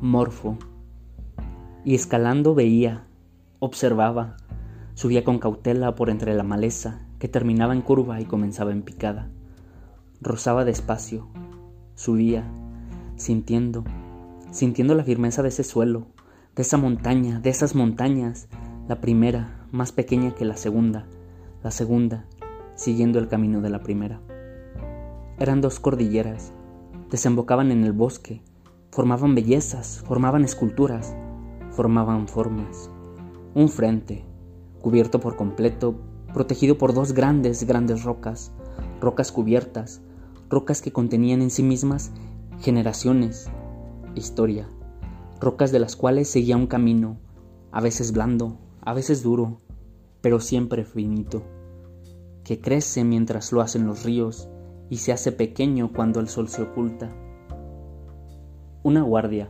Morfo. Y escalando veía, observaba, subía con cautela por entre la maleza que terminaba en curva y comenzaba en picada. Rozaba despacio, subía, sintiendo, sintiendo la firmeza de ese suelo, de esa montaña, de esas montañas, la primera, más pequeña que la segunda, la segunda, siguiendo el camino de la primera. Eran dos cordilleras, desembocaban en el bosque, formaban bellezas, formaban esculturas, formaban formas. Un frente, cubierto por completo, protegido por dos grandes, grandes rocas, rocas cubiertas, rocas que contenían en sí mismas generaciones, historia, rocas de las cuales seguía un camino, a veces blando, a veces duro, pero siempre finito, que crece mientras lo hacen los ríos y se hace pequeño cuando el sol se oculta. Una guardia,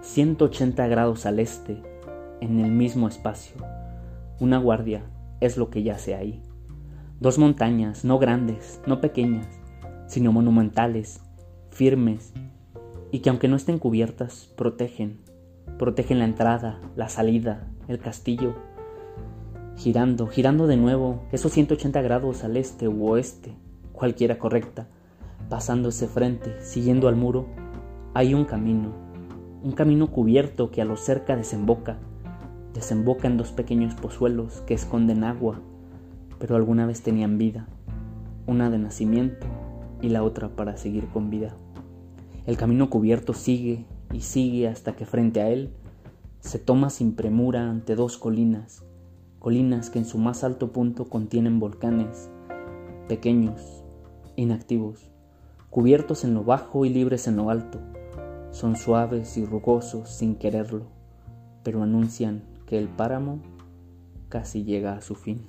180 grados al este, en el mismo espacio. Una guardia es lo que yace ahí. Dos montañas, no grandes, no pequeñas, sino monumentales, firmes, y que aunque no estén cubiertas, protegen, protegen la entrada, la salida, el castillo, girando, girando de nuevo esos 180 grados al este u oeste, cualquiera correcta, pasándose frente, siguiendo al muro, hay un camino, un camino cubierto que a lo cerca desemboca, desemboca en dos pequeños pozuelos que esconden agua, pero alguna vez tenían vida, una de nacimiento y la otra para seguir con vida. El camino cubierto sigue y sigue hasta que frente a él se toma sin premura ante dos colinas, colinas que en su más alto punto contienen volcanes, pequeños, inactivos, cubiertos en lo bajo y libres en lo alto. Son suaves y rugosos sin quererlo, pero anuncian que el páramo casi llega a su fin.